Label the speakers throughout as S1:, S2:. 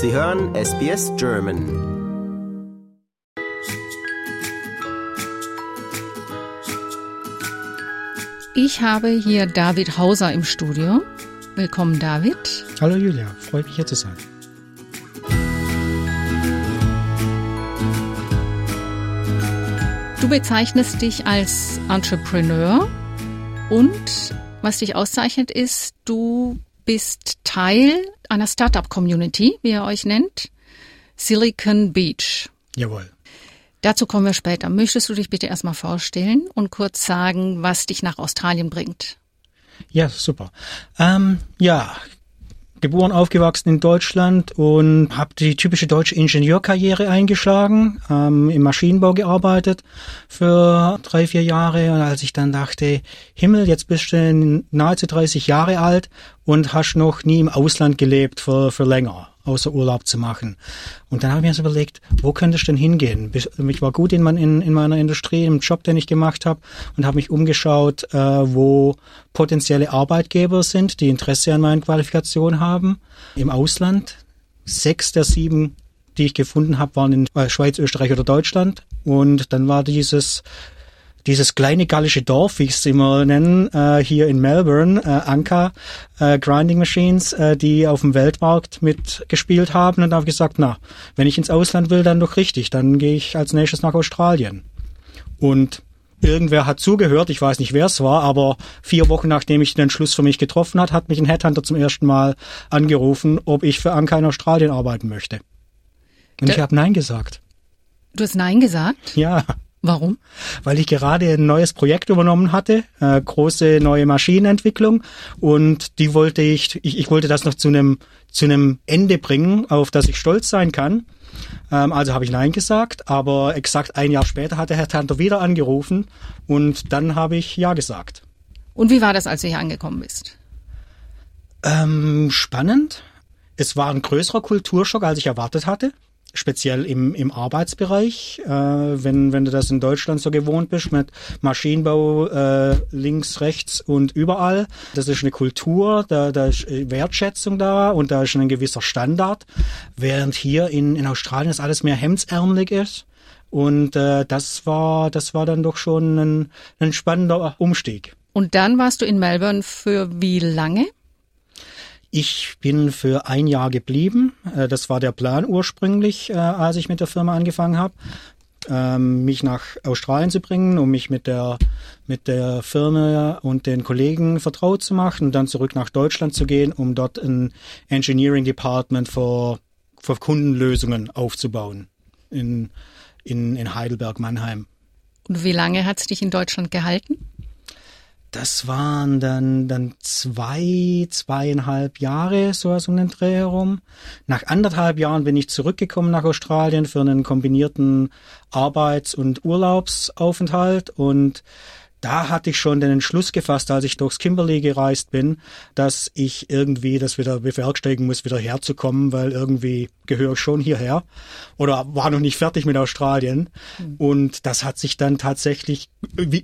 S1: Sie hören SBS German.
S2: Ich habe hier David Hauser im Studio. Willkommen, David.
S3: Hallo Julia, freut mich hier zu sein.
S2: Du bezeichnest dich als Entrepreneur und was dich auszeichnet ist, du bist Teil einer Startup-Community, wie ihr euch nennt, Silicon Beach.
S3: Jawohl.
S2: Dazu kommen wir später. Möchtest du dich bitte erstmal vorstellen und kurz sagen, was dich nach Australien bringt?
S3: Ja, super. Ähm, ja, geboren, aufgewachsen in Deutschland und habe die typische deutsche Ingenieurkarriere eingeschlagen, ähm, im Maschinenbau gearbeitet für drei, vier Jahre. Und als ich dann dachte, Himmel, jetzt bist du nahezu 30 Jahre alt und hast noch nie im Ausland gelebt für, für länger außer Urlaub zu machen. Und dann habe ich mir so überlegt, wo könnte ich denn hingehen? Ich war gut in, mein, in, in meiner Industrie, im Job, den ich gemacht habe und habe mich umgeschaut, äh, wo potenzielle Arbeitgeber sind, die Interesse an meinen Qualifikationen haben. Im Ausland. Sechs der sieben, die ich gefunden habe, waren in äh, Schweiz, Österreich oder Deutschland. Und dann war dieses dieses kleine gallische Dorf, wie ich es immer nennen, äh, hier in Melbourne, äh, Anka äh, Grinding Machines, äh, die auf dem Weltmarkt mitgespielt haben. Und da habe ich gesagt, na, wenn ich ins Ausland will, dann doch richtig. Dann gehe ich als nächstes nach Australien. Und irgendwer hat zugehört, ich weiß nicht, wer es war, aber vier Wochen nachdem ich den Entschluss für mich getroffen hat, hat mich ein Headhunter zum ersten Mal angerufen, ob ich für Anka in Australien arbeiten möchte. Und da ich habe Nein gesagt.
S2: Du hast Nein gesagt?
S3: Ja.
S2: Warum?
S3: Weil ich gerade ein neues Projekt übernommen hatte, äh, große neue Maschinenentwicklung und die wollte ich, ich, ich wollte das noch zu einem zu einem Ende bringen, auf das ich stolz sein kann. Ähm, also habe ich Nein gesagt, aber exakt ein Jahr später hat der Herr Tanter wieder angerufen und dann habe ich Ja gesagt.
S2: Und wie war das, als du hier angekommen bist?
S3: Ähm, spannend. Es war ein größerer Kulturschock, als ich erwartet hatte speziell im, im Arbeitsbereich, äh, wenn, wenn du das in Deutschland so gewohnt bist mit Maschinenbau äh, links, rechts und überall. Das ist eine Kultur, da, da ist Wertschätzung da und da ist ein gewisser Standard, während hier in, in Australien das alles mehr hemdsärmelig ist. Und äh, das war das war dann doch schon ein, ein spannender Umstieg.
S2: Und dann warst du in Melbourne für wie lange?
S3: Ich bin für ein Jahr geblieben. Äh, das war der Plan ursprünglich, äh, als ich mit der Firma angefangen habe, ähm, mich nach Australien zu bringen, um mich mit der mit der Firma und den Kollegen vertraut zu machen und dann zurück nach Deutschland zu gehen, um dort ein Engineering Department für, für Kundenlösungen aufzubauen in, in, in Heidelberg, Mannheim.
S2: Und wie lange hat es dich in Deutschland gehalten?
S3: Das waren dann, dann zwei, zweieinhalb Jahre, so aus um den Dreh herum. Nach anderthalb Jahren bin ich zurückgekommen nach Australien für einen kombinierten Arbeits- und Urlaubsaufenthalt und da hatte ich schon den Entschluss gefasst, als ich durchs Kimberley gereist bin, dass ich irgendwie das wieder bewerkstelligen muss, wieder herzukommen, weil irgendwie gehöre ich schon hierher oder war noch nicht fertig mit Australien. Mhm. Und das hat sich dann tatsächlich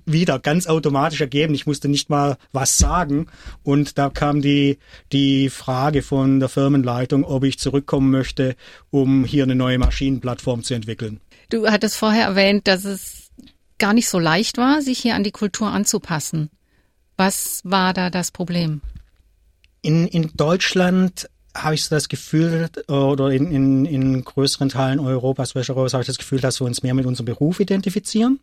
S3: wieder ganz automatisch ergeben. Ich musste nicht mal was sagen. Und da kam die, die Frage von der Firmenleitung, ob ich zurückkommen möchte, um hier eine neue Maschinenplattform zu entwickeln.
S2: Du hattest vorher erwähnt, dass es gar nicht so leicht war, sich hier an die Kultur anzupassen. Was war da das Problem?
S3: In, in Deutschland habe ich so das Gefühl, oder in, in, in größeren Teilen Europas, Westeros, habe ich das Gefühl, dass wir uns mehr mit unserem Beruf identifizieren.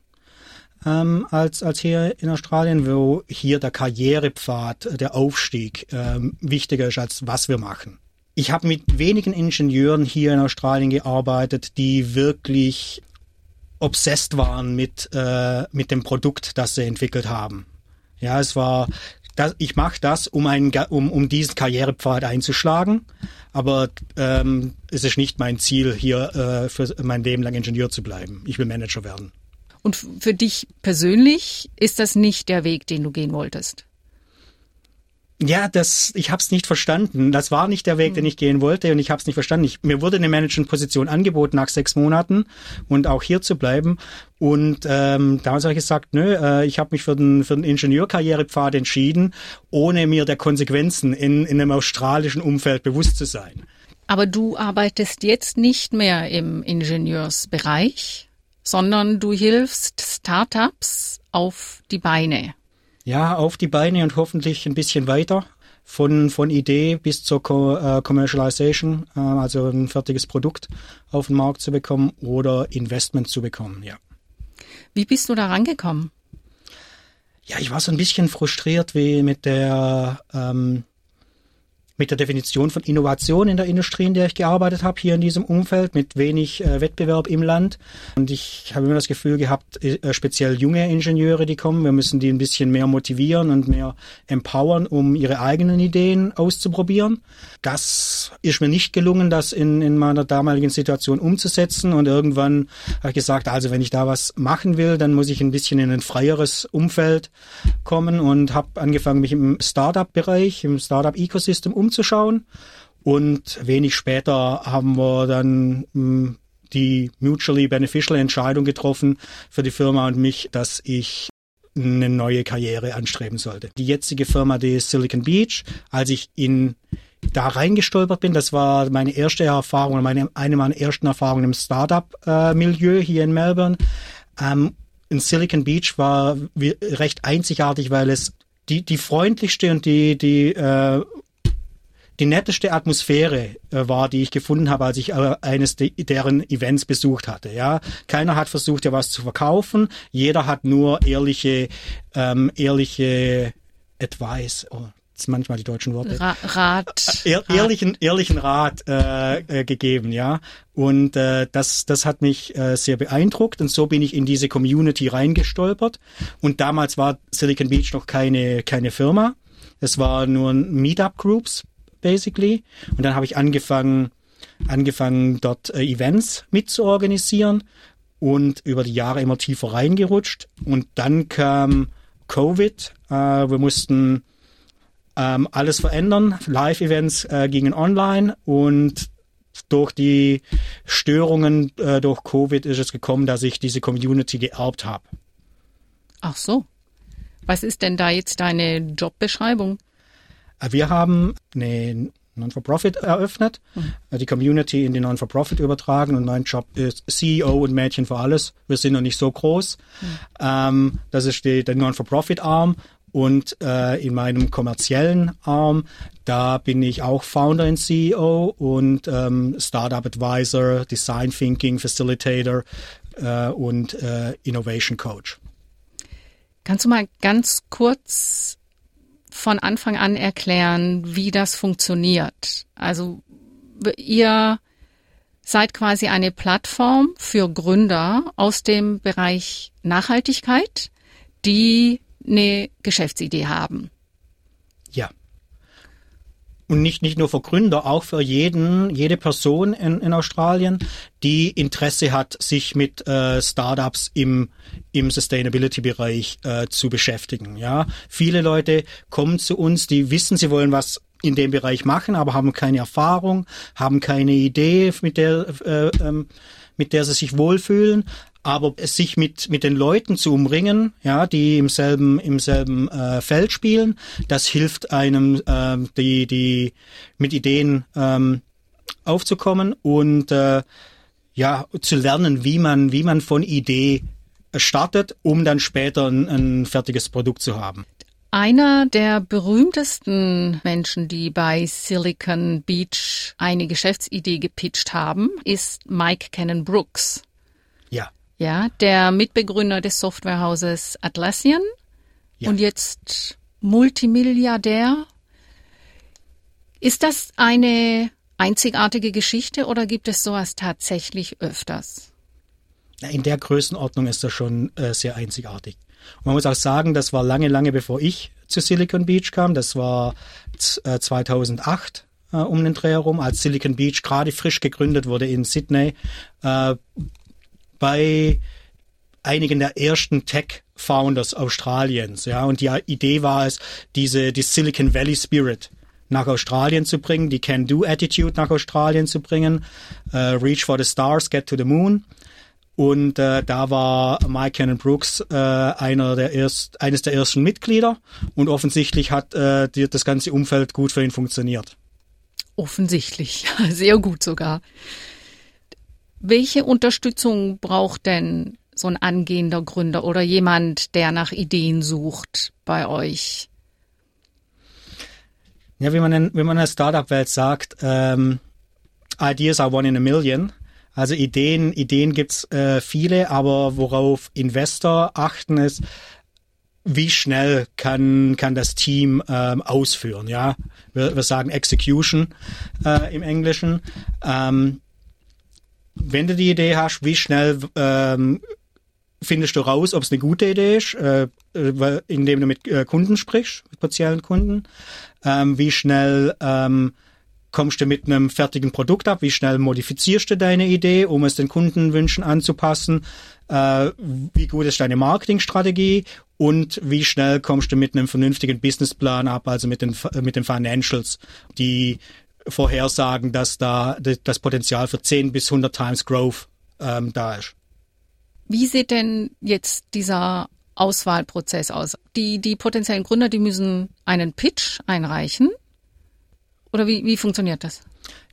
S3: Ähm, als, als hier in Australien, wo hier der Karrierepfad, der Aufstieg ähm, wichtiger ist, als was wir machen. Ich habe mit wenigen Ingenieuren hier in Australien gearbeitet, die wirklich obsessed waren mit, äh, mit dem Produkt, das sie entwickelt haben. Ja, es war, das, ich mache das, um, einen, um, um diesen Karrierepfad einzuschlagen, aber ähm, es ist nicht mein Ziel, hier äh, für mein Leben lang Ingenieur zu bleiben. Ich will Manager werden.
S2: Und für dich persönlich ist das nicht der Weg, den du gehen wolltest?
S3: Ja, das, ich habe es nicht verstanden. Das war nicht der Weg, den ich gehen wollte und ich habe es nicht verstanden. Ich, mir wurde eine Management-Position angeboten nach sechs Monaten und auch hier zu bleiben. Und ähm, damals habe ich gesagt, nö, äh, ich habe mich für den, für den Ingenieurkarrierepfad entschieden, ohne mir der Konsequenzen in, in einem australischen Umfeld bewusst zu sein.
S2: Aber du arbeitest jetzt nicht mehr im Ingenieursbereich, sondern du hilfst Startups auf die Beine.
S3: Ja, auf die Beine und hoffentlich ein bisschen weiter. Von, von Idee bis zur Co äh, Commercialization, äh, also ein fertiges Produkt auf den Markt zu bekommen oder Investment zu bekommen, ja.
S2: Wie bist du da rangekommen?
S3: Ja, ich war so ein bisschen frustriert wie mit der ähm, mit der Definition von Innovation in der Industrie, in der ich gearbeitet habe, hier in diesem Umfeld, mit wenig äh, Wettbewerb im Land. Und ich habe immer das Gefühl gehabt, äh, speziell junge Ingenieure, die kommen, wir müssen die ein bisschen mehr motivieren und mehr empowern, um ihre eigenen Ideen auszuprobieren. Das ist mir nicht gelungen, das in, in meiner damaligen Situation umzusetzen. Und irgendwann habe ich gesagt, also wenn ich da was machen will, dann muss ich ein bisschen in ein freieres Umfeld kommen und habe angefangen, mich im Startup-Bereich, im Startup-Ecosystem umzuschauen. Und wenig später haben wir dann hm, die mutually beneficial Entscheidung getroffen für die Firma und mich, dass ich eine neue Karriere anstreben sollte. Die jetzige Firma, die Silicon Beach, als ich in da reingestolpert bin, das war meine erste Erfahrung, meine, eine meiner ersten Erfahrungen im Startup-Milieu äh, hier in Melbourne. Ähm, in Silicon Beach war recht einzigartig, weil es die, die freundlichste und die, die äh, die netteste Atmosphäre äh, war, die ich gefunden habe, als ich äh, eines de deren Events besucht hatte. Ja, keiner hat versucht, ja was zu verkaufen. Jeder hat nur ehrliche, ähm, ehrliche Advice. Oh, manchmal die deutschen Worte.
S2: Ra Rat.
S3: Ehr ehrlichen, ehrlichen Rat äh, äh, gegeben, ja. Und äh, das, das hat mich äh, sehr beeindruckt. Und so bin ich in diese Community reingestolpert. Und damals war Silicon Beach noch keine, keine Firma. Es war nur Meetup-Groups basically. Und dann habe ich angefangen, angefangen dort äh, Events mitzuorganisieren und über die Jahre immer tiefer reingerutscht. Und dann kam Covid. Äh, wir mussten ähm, alles verändern. Live-Events äh, gingen online und durch die Störungen äh, durch Covid ist es gekommen, dass ich diese Community geerbt habe.
S2: Ach so. Was ist denn da jetzt deine Jobbeschreibung?
S3: Äh, wir haben eine Non-for-Profit eröffnet, mhm. die Community in die Non-for-Profit übertragen und mein Job ist CEO und Mädchen für alles. Wir sind noch nicht so groß. Mhm. Ähm, das ist die, der Non-for-Profit-Arm und äh, in meinem kommerziellen Arm, da bin ich auch Founder und CEO und ähm, Startup Advisor, Design Thinking Facilitator äh, und äh, Innovation Coach.
S2: Kannst du mal ganz kurz von Anfang an erklären, wie das funktioniert. Also ihr seid quasi eine Plattform für Gründer aus dem Bereich Nachhaltigkeit, die eine Geschäftsidee haben.
S3: Und nicht, nicht nur für Gründer, auch für jeden, jede Person in, in Australien, die Interesse hat, sich mit äh, Startups im, im Sustainability-Bereich äh, zu beschäftigen. Ja, viele Leute kommen zu uns, die wissen, sie wollen was in dem Bereich machen, aber haben keine Erfahrung, haben keine Idee, mit der, äh, ähm, mit der sie sich wohlfühlen, aber sich mit mit den Leuten zu umringen, ja, die im selben im selben äh, Feld spielen, das hilft einem äh, die die mit Ideen ähm, aufzukommen und äh, ja zu lernen, wie man wie man von Idee startet, um dann später ein, ein fertiges Produkt zu haben.
S2: Einer der berühmtesten Menschen, die bei Silicon Beach eine Geschäftsidee gepitcht haben, ist Mike Cannon Brooks.
S3: Ja.
S2: Ja, der Mitbegründer des Softwarehauses Atlassian ja. und jetzt Multimilliardär. Ist das eine einzigartige Geschichte oder gibt es sowas tatsächlich öfters?
S3: In der Größenordnung ist das schon äh, sehr einzigartig. Und man muss auch sagen, das war lange, lange bevor ich zu Silicon Beach kam. Das war äh, 2008 äh, um den Dreh herum, als Silicon Beach gerade frisch gegründet wurde in Sydney. Bei einigen der ersten Tech-Founders Australiens, ja, und die Idee war es, diese, die Silicon Valley Spirit nach Australien zu bringen, die Can-Do-Attitude nach Australien zu bringen, uh, Reach for the Stars, Get to the Moon. Und äh, da war Mike Cannon Brooks äh, einer der erst, eines der ersten Mitglieder und offensichtlich hat äh, die, das ganze Umfeld gut für ihn funktioniert.
S2: Offensichtlich, sehr gut sogar. Welche Unterstützung braucht denn so ein angehender Gründer oder jemand, der nach Ideen sucht bei euch?
S3: Ja, wie man in, wie man in der Startup-Welt sagt, ähm, Ideas are one in a million. Also Ideen, Ideen gibt's äh, viele, aber worauf Investor achten ist, wie schnell kann, kann das Team ähm, ausführen, ja. Wir, wir sagen Execution äh, im Englischen. Ähm, wenn du die Idee hast, wie schnell ähm, findest du raus, ob es eine gute Idee ist, äh, indem du mit äh, Kunden sprichst, mit potenziellen Kunden. Ähm, wie schnell ähm, kommst du mit einem fertigen Produkt ab? Wie schnell modifizierst du deine Idee, um es den Kundenwünschen anzupassen? Äh, wie gut ist deine Marketingstrategie? Und wie schnell kommst du mit einem vernünftigen Businessplan ab, also mit den, mit den Financials, die vorhersagen, dass da das Potenzial für 10 bis 100 Times Growth ähm, da ist.
S2: Wie sieht denn jetzt dieser Auswahlprozess aus? Die, die potenziellen Gründer, die müssen einen Pitch einreichen oder wie, wie funktioniert das?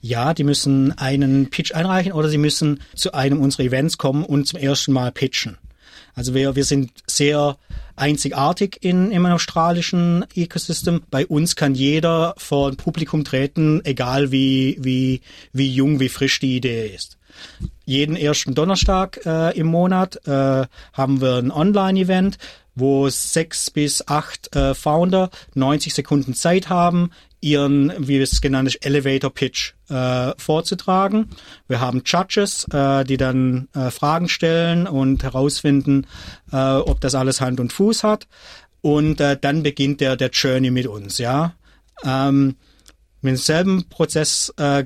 S3: Ja, die müssen einen Pitch einreichen oder sie müssen zu einem unserer Events kommen und zum ersten Mal pitchen. Also wir, wir sind sehr einzigartig in, im australischen Ecosystem. Bei uns kann jeder vor ein Publikum treten, egal wie, wie, wie jung, wie frisch die Idee ist. Jeden ersten Donnerstag äh, im Monat äh, haben wir ein Online-Event, wo sechs bis acht äh, Founder 90 Sekunden Zeit haben, ihren, wie es genannt ist, Elevator Pitch äh, vorzutragen. Wir haben Judges, äh, die dann äh, Fragen stellen und herausfinden, äh, ob das alles Hand und Fuß hat. Und äh, dann beginnt der, der Journey mit uns, ja. Ähm, mit demselben Prozess äh,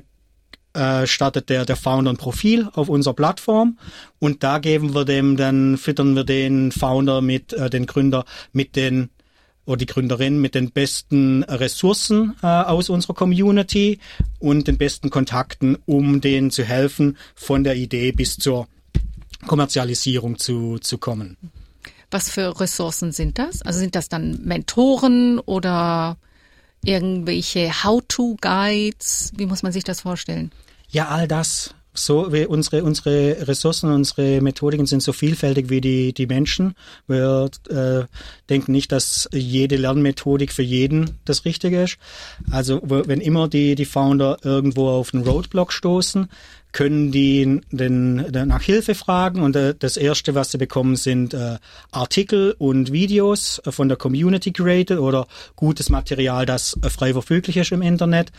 S3: äh, startet der, der Founder ein Profil auf unserer Plattform und da geben wir dem, dann füttern wir den Founder mit, äh, den Gründer mit den oder die Gründerin mit den besten Ressourcen äh, aus unserer Community und den besten Kontakten, um denen zu helfen, von der Idee bis zur Kommerzialisierung zu, zu kommen.
S2: Was für Ressourcen sind das? Also sind das dann Mentoren oder irgendwelche How-to-Guides? Wie muss man sich das vorstellen?
S3: Ja, all das so wie unsere unsere Ressourcen, unsere Methodiken sind so vielfältig wie die die Menschen. Wir äh, denken nicht, dass jede Lernmethodik für jeden das Richtige ist. Also wenn immer die die Founder irgendwo auf einen Roadblock stoßen, können die den, den nach Hilfe fragen und äh, das erste, was sie bekommen, sind äh, Artikel und Videos von der Community created oder gutes Material, das äh, frei verfüglich ist im Internet.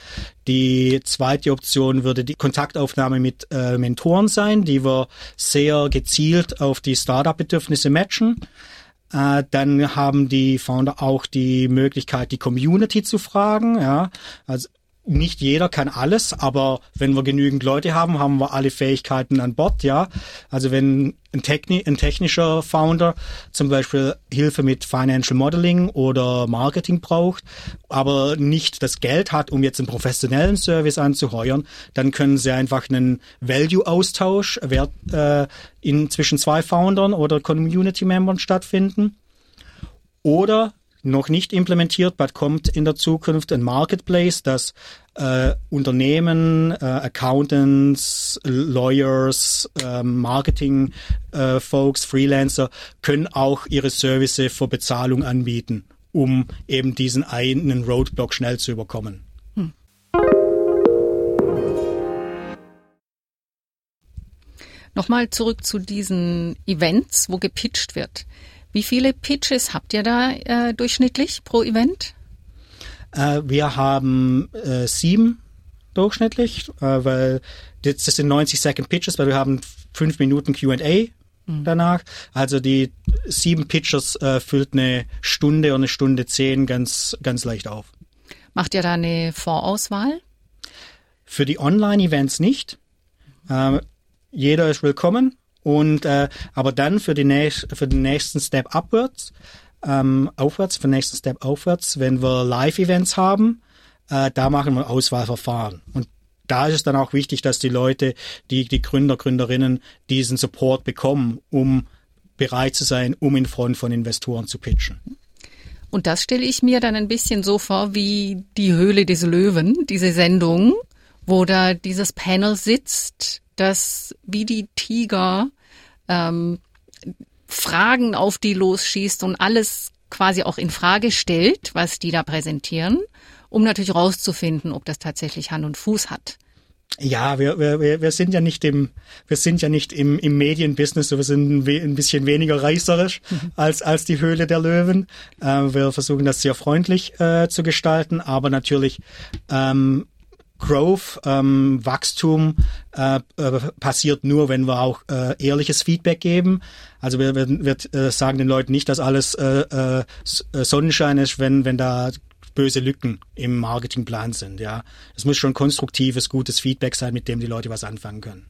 S3: Die zweite Option würde die Kontaktaufnahme mit äh, Mentoren sein, die wir sehr gezielt auf die Startup-Bedürfnisse matchen. Äh, dann haben die Founder auch die Möglichkeit, die Community zu fragen. Ja, also nicht jeder kann alles, aber wenn wir genügend Leute haben, haben wir alle Fähigkeiten an Bord, ja. Also wenn ein, Techni ein technischer Founder zum Beispiel Hilfe mit Financial Modeling oder Marketing braucht, aber nicht das Geld hat, um jetzt einen professionellen Service anzuheuern, dann können sie einfach einen Value-Austausch äh, in zwischen zwei Foundern oder Community-Membern stattfinden. Oder noch nicht implementiert, bald kommt in der Zukunft ein Marketplace, das äh, Unternehmen, äh, Accountants, Lawyers, äh, Marketing äh, Folks, Freelancer können auch ihre Services für Bezahlung anbieten, um eben diesen einen Roadblock schnell zu überkommen. Hm.
S2: Nochmal zurück zu diesen Events, wo gepitcht wird. Wie viele Pitches habt ihr da äh, durchschnittlich pro Event?
S3: Äh, wir haben äh, sieben durchschnittlich, äh, weil das, das sind 90 Second Pitches, weil wir haben fünf Minuten Q&A mhm. danach. Also die sieben Pitches äh, füllt eine Stunde und eine Stunde zehn ganz, ganz leicht auf.
S2: Macht ihr da eine Vorauswahl?
S3: Für die Online-Events nicht. Äh, jeder ist willkommen. Und äh, aber dann für, die nächst, für den nächsten Step upwards, ähm, aufwärts, für den nächsten Step aufwärts, wenn wir Live-Events haben, äh, da machen wir Auswahlverfahren. Und da ist es dann auch wichtig, dass die Leute, die, die Gründer, Gründerinnen diesen Support bekommen, um bereit zu sein, um in Front von Investoren zu pitchen.
S2: Und das stelle ich mir dann ein bisschen so vor wie die Höhle des Löwen, diese Sendung, wo da dieses Panel sitzt, das wie die Tiger ähm, Fragen auf die losschießt und alles quasi auch in Frage stellt, was die da präsentieren, um natürlich rauszufinden, ob das tatsächlich Hand und Fuß hat.
S3: Ja, wir, wir, wir sind ja nicht im, wir sind ja nicht im, im Medienbusiness, wir sind ein bisschen weniger reißerisch mhm. als, als die Höhle der Löwen. Äh, wir versuchen das sehr freundlich äh, zu gestalten, aber natürlich ähm, Growth, ähm, Wachstum äh, äh, passiert nur, wenn wir auch äh, ehrliches Feedback geben. Also wir, wir, wir äh, sagen den Leuten nicht, dass alles äh, äh, Sonnenschein ist, wenn, wenn da böse Lücken im Marketingplan sind. Ja, es muss schon konstruktives, gutes Feedback sein, mit dem die Leute was anfangen können.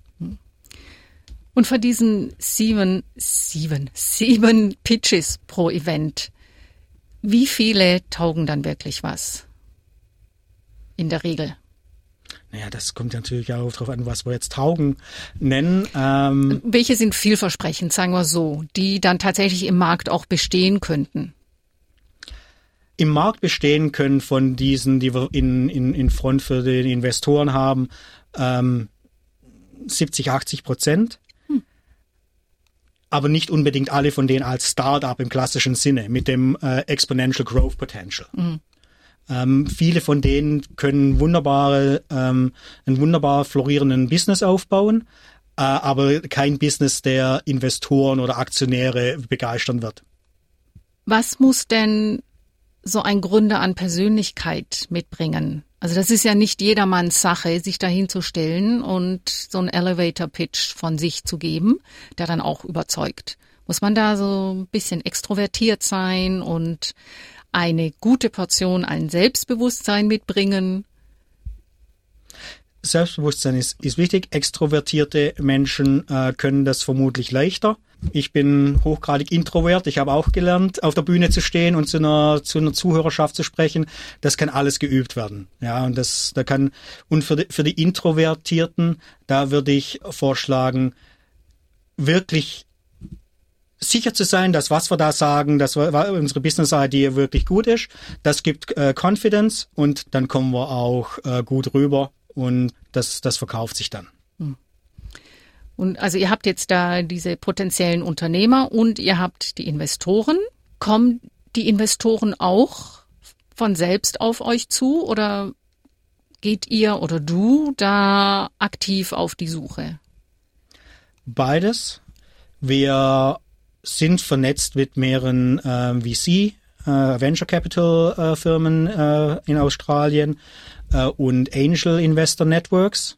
S2: Und von diesen sieben, sieben, sieben Pitches pro Event, wie viele taugen dann wirklich was? In der Regel.
S3: Naja, das kommt natürlich auch darauf an, was wir jetzt Taugen nennen. Ähm,
S2: Welche sind vielversprechend, sagen wir so, die dann tatsächlich im Markt auch bestehen könnten?
S3: im Markt bestehen können von diesen, die wir in, in, in Front für die Investoren haben, ähm, 70, 80 Prozent. Hm. Aber nicht unbedingt alle von denen als Startup im klassischen Sinne, mit dem äh, Exponential Growth Potential. Hm. Ähm, viele von denen können wunderbare, ähm, einen wunderbar florierenden Business aufbauen, äh, aber kein Business, der Investoren oder Aktionäre begeistern wird.
S2: Was muss denn so ein Gründer an Persönlichkeit mitbringen? Also das ist ja nicht jedermanns Sache, sich dahin zu stellen und so einen Elevator Pitch von sich zu geben, der dann auch überzeugt. Muss man da so ein bisschen extrovertiert sein und eine gute Portion an Selbstbewusstsein mitbringen?
S3: Selbstbewusstsein ist, ist wichtig. Extrovertierte Menschen äh, können das vermutlich leichter. Ich bin hochgradig introvert. Ich habe auch gelernt, auf der Bühne zu stehen und zu einer, zu einer Zuhörerschaft zu sprechen. Das kann alles geübt werden. Ja, und das, da kann, und für die, für die Introvertierten, da würde ich vorschlagen, wirklich sicher zu sein, dass was wir da sagen, dass unsere Business-Idee wirklich gut ist. Das gibt äh, Confidence und dann kommen wir auch äh, gut rüber und das, das verkauft sich dann.
S2: Und also ihr habt jetzt da diese potenziellen Unternehmer und ihr habt die Investoren. Kommen die Investoren auch von selbst auf euch zu oder geht ihr oder du da aktiv auf die Suche?
S3: Beides. Wir sind vernetzt mit mehreren äh, VC, äh, Venture Capital äh, Firmen äh, in Australien äh, und Angel Investor Networks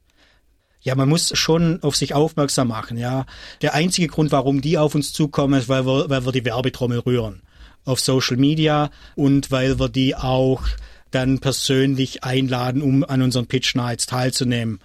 S3: ja, man muss schon auf sich aufmerksam machen, ja. Der einzige Grund, warum die auf uns zukommen, ist, weil wir, weil wir die Werbetrommel rühren auf Social Media und weil wir die auch dann persönlich einladen, um an unseren Pitch Nights teilzunehmen.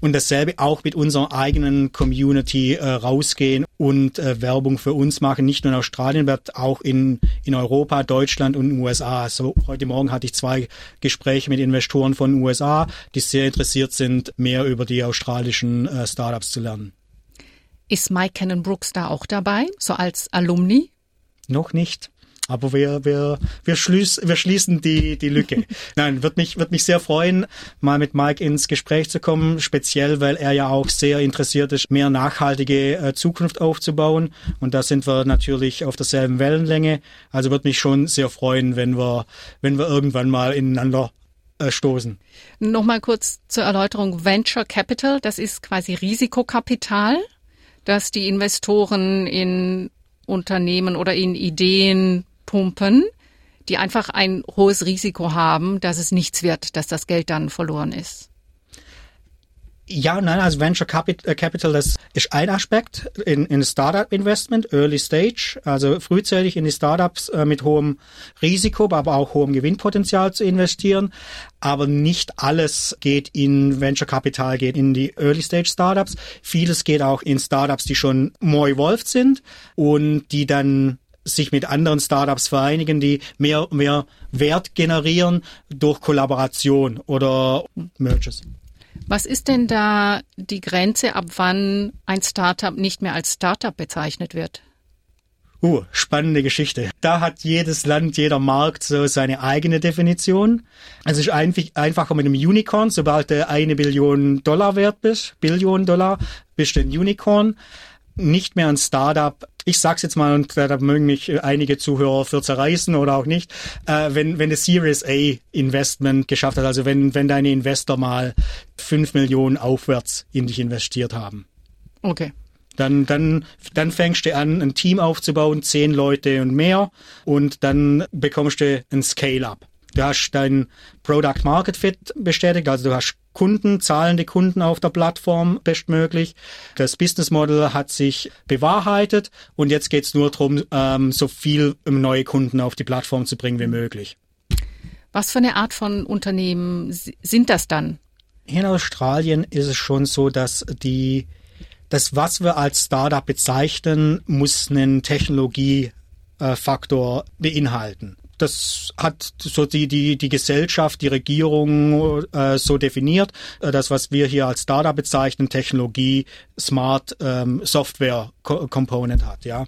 S3: Und dasselbe auch mit unserer eigenen Community äh, rausgehen und äh, Werbung für uns machen. Nicht nur in Australien, wird auch in, in Europa, Deutschland und den USA. So, heute Morgen hatte ich zwei Gespräche mit Investoren von den USA, die sehr interessiert sind, mehr über die australischen äh, Startups zu lernen.
S2: Ist Mike Cannon Brooks da auch dabei, so als Alumni?
S3: Noch nicht. Aber wir, wir, wir, schließ, wir schließen die, die Lücke. Nein, wird mich, wird mich sehr freuen, mal mit Mike ins Gespräch zu kommen, speziell, weil er ja auch sehr interessiert ist, mehr nachhaltige äh, Zukunft aufzubauen. Und da sind wir natürlich auf derselben Wellenlänge. Also wird mich schon sehr freuen, wenn wir, wenn wir irgendwann mal ineinander äh, stoßen.
S2: Nochmal kurz zur Erläuterung. Venture Capital, das ist quasi Risikokapital, das die Investoren in Unternehmen oder in Ideen pumpen, die einfach ein hohes Risiko haben, dass es nichts wird, dass das Geld dann verloren ist.
S3: Ja, nein, also Venture äh, Capital, das ist ein Aspekt in, in Startup Investment, Early Stage, also frühzeitig in die Startups äh, mit hohem Risiko, aber auch hohem Gewinnpotenzial zu investieren. Aber nicht alles geht in Venture Capital, geht in die Early Stage Startups. Vieles geht auch in Startups, die schon more evolved sind und die dann sich mit anderen Startups vereinigen, die mehr, mehr Wert generieren durch Kollaboration oder Merges.
S2: Was ist denn da die Grenze, ab wann ein Startup nicht mehr als Startup bezeichnet wird?
S3: Uh, spannende Geschichte. Da hat jedes Land, jeder Markt so seine eigene Definition. Es ist einfach, einfacher mit einem Unicorn, sobald du eine Billion Dollar wert bist, Billion Dollar, bist du ein Unicorn. Nicht mehr ein Startup. Ich sag's jetzt mal, und da mögen mich einige Zuhörer für zerreißen oder auch nicht, äh, wenn, wenn eine Series A Investment geschafft hat, also wenn, wenn deine Investor mal fünf Millionen aufwärts in dich investiert haben.
S2: Okay.
S3: Dann, dann, dann fängst du an, ein Team aufzubauen, zehn Leute und mehr, und dann bekommst du ein Scale-up. Du hast dein Product Market Fit bestätigt, also du hast Kunden, zahlende Kunden auf der Plattform bestmöglich. Das Business Model hat sich bewahrheitet und jetzt geht's nur darum, ähm, so viel neue Kunden auf die Plattform zu bringen wie möglich.
S2: Was für eine Art von Unternehmen sind das dann?
S3: In Australien ist es schon so, dass die das, was wir als Startup bezeichnen, muss einen Technologiefaktor beinhalten. Das hat so die, die, die Gesellschaft, die Regierung äh, so definiert. Äh, das, was wir hier als Startup bezeichnen, Technologie, Smart ähm, Software Component hat, ja.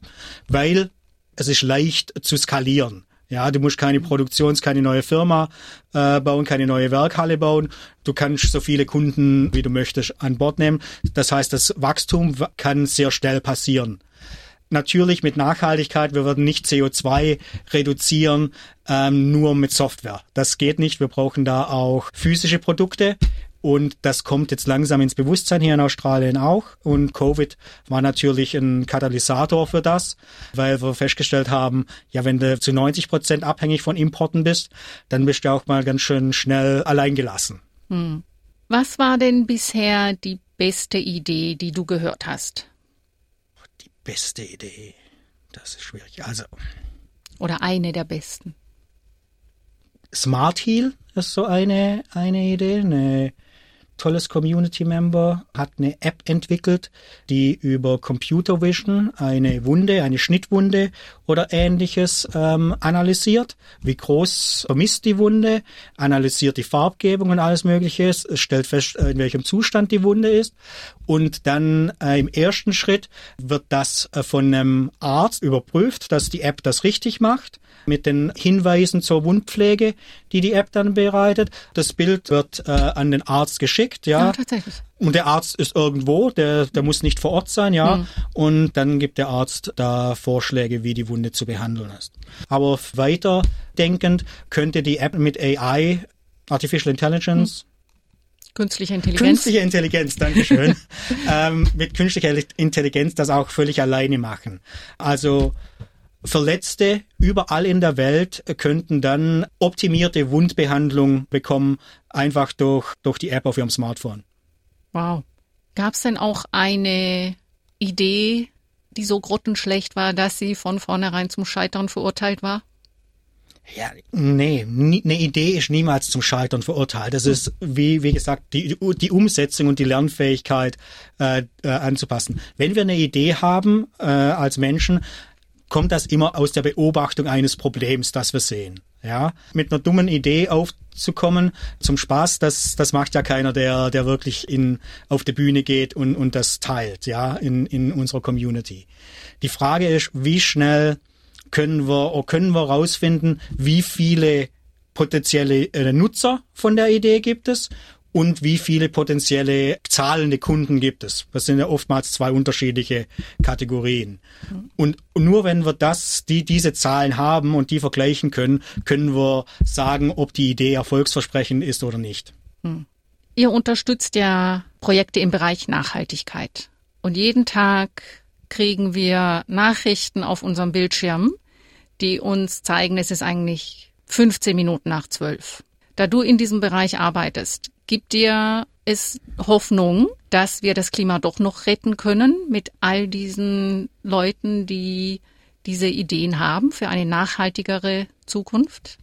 S3: Weil es ist leicht zu skalieren. Ja, du musst keine Produktions-, keine neue Firma äh, bauen, keine neue Werkhalle bauen. Du kannst so viele Kunden, wie du möchtest, an Bord nehmen. Das heißt, das Wachstum kann sehr schnell passieren. Natürlich mit Nachhaltigkeit, wir würden nicht CO2 reduzieren, ähm, nur mit Software. Das geht nicht. Wir brauchen da auch physische Produkte. Und das kommt jetzt langsam ins Bewusstsein hier in Australien auch. Und Covid war natürlich ein Katalysator für das, weil wir festgestellt haben, ja, wenn du zu 90 Prozent abhängig von Importen bist, dann bist du auch mal ganz schön schnell alleingelassen.
S2: Hm. Was war denn bisher die beste Idee, die du gehört hast?
S3: Beste Idee. Das ist schwierig. Also.
S2: Oder eine der besten.
S3: Smart Heal ist so eine, eine Idee, eine tolles Community-Member hat eine App entwickelt, die über Computer Vision eine Wunde, eine Schnittwunde oder ähnliches ähm, analysiert. Wie groß vermisst die Wunde, analysiert die Farbgebung und alles Mögliche, stellt fest, äh, in welchem Zustand die Wunde ist. Und dann äh, im ersten Schritt wird das äh, von einem Arzt überprüft, dass die App das richtig macht mit den Hinweisen zur Wundpflege, die die App dann bereitet. Das Bild wird äh, an den Arzt geschickt, ja.
S2: Ja, tatsächlich.
S3: Und der Arzt ist irgendwo, der, der muss nicht vor Ort sein, ja. Mhm. Und dann gibt der Arzt da Vorschläge, wie die Wunde zu behandeln ist. Aber weiter denkend könnte die App mit AI, Artificial Intelligence, mhm.
S2: Künstliche Intelligenz.
S3: Künstliche Intelligenz, Dankeschön. ähm, mit künstlicher Intelligenz das auch völlig alleine machen. Also Verletzte überall in der Welt könnten dann optimierte Wundbehandlung bekommen, einfach durch, durch die App auf ihrem Smartphone.
S2: Wow. Gab es denn auch eine Idee, die so grottenschlecht war, dass sie von vornherein zum Scheitern verurteilt war?
S3: Ja, nee, eine Idee ist niemals zum Scheitern verurteilt. Das ist, wie, wie gesagt, die, die Umsetzung und die Lernfähigkeit äh, äh, anzupassen. Wenn wir eine Idee haben äh, als Menschen, kommt das immer aus der Beobachtung eines Problems, das wir sehen. Ja, mit einer dummen Idee aufzukommen zum Spaß, das, das macht ja keiner, der, der wirklich in, auf die Bühne geht und, und das teilt, ja, in, in unserer Community. Die Frage ist, wie schnell können wir, können wir rausfinden, wie viele potenzielle äh, Nutzer von der Idee gibt es und wie viele potenzielle zahlende Kunden gibt es. Das sind ja oftmals zwei unterschiedliche Kategorien. Und nur wenn wir das, die, diese Zahlen haben und die vergleichen können, können wir sagen, ob die Idee erfolgsversprechend ist oder nicht. Hm.
S2: Ihr unterstützt ja Projekte im Bereich Nachhaltigkeit. Und jeden Tag kriegen wir Nachrichten auf unserem Bildschirm, die uns zeigen, es ist eigentlich 15 Minuten nach zwölf. Da du in diesem Bereich arbeitest, gibt dir es Hoffnung, dass wir das Klima doch noch retten können mit all diesen Leuten, die diese Ideen haben für eine nachhaltigere Zukunft?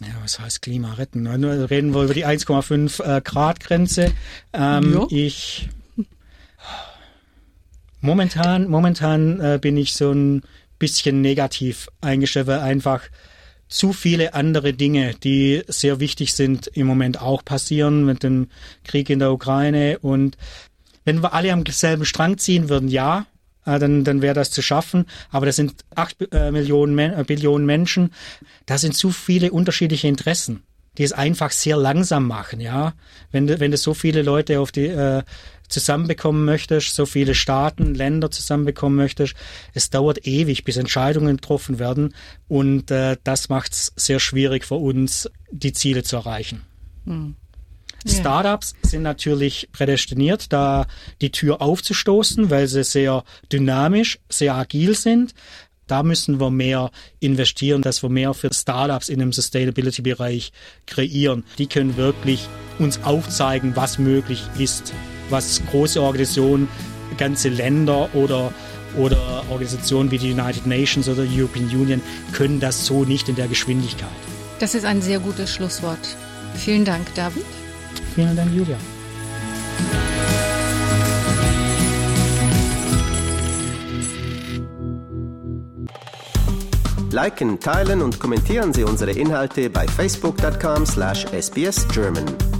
S3: Ja, was heißt Klima retten? Reden wir über die 1,5 äh, Grad Grenze. Ähm, ich momentan, momentan äh, bin ich so ein bisschen negativ eingestellt, weil einfach zu viele andere Dinge, die sehr wichtig sind, im Moment auch passieren mit dem Krieg in der Ukraine. Und wenn wir alle am selben Strang ziehen würden, ja. äh, dann, dann wäre das zu schaffen. Aber das sind acht äh, Millionen, äh, Billionen Menschen. Da sind zu viele unterschiedliche Interessen, die es einfach sehr langsam machen. Ja, wenn wenn du so viele Leute auf die äh, zusammenbekommen möchtest, so viele Staaten, Länder zusammenbekommen möchtest, es dauert ewig, bis Entscheidungen getroffen werden und äh, das macht es sehr schwierig für uns, die Ziele zu erreichen. Hm. Startups sind natürlich prädestiniert, da die Tür aufzustoßen, weil sie sehr dynamisch, sehr agil sind. Da müssen wir mehr investieren, dass wir mehr für Startups in dem Sustainability-Bereich kreieren. Die können wirklich uns aufzeigen, was möglich ist, was große Organisationen, ganze Länder oder oder Organisationen wie die United Nations oder die European Union können das so nicht in der Geschwindigkeit.
S2: Das ist ein sehr gutes Schlusswort. Vielen Dank, David.
S3: Vielen Dank, Julia.
S1: Liken, teilen und kommentieren Sie unsere Inhalte bei facebook.com/sbsgerman.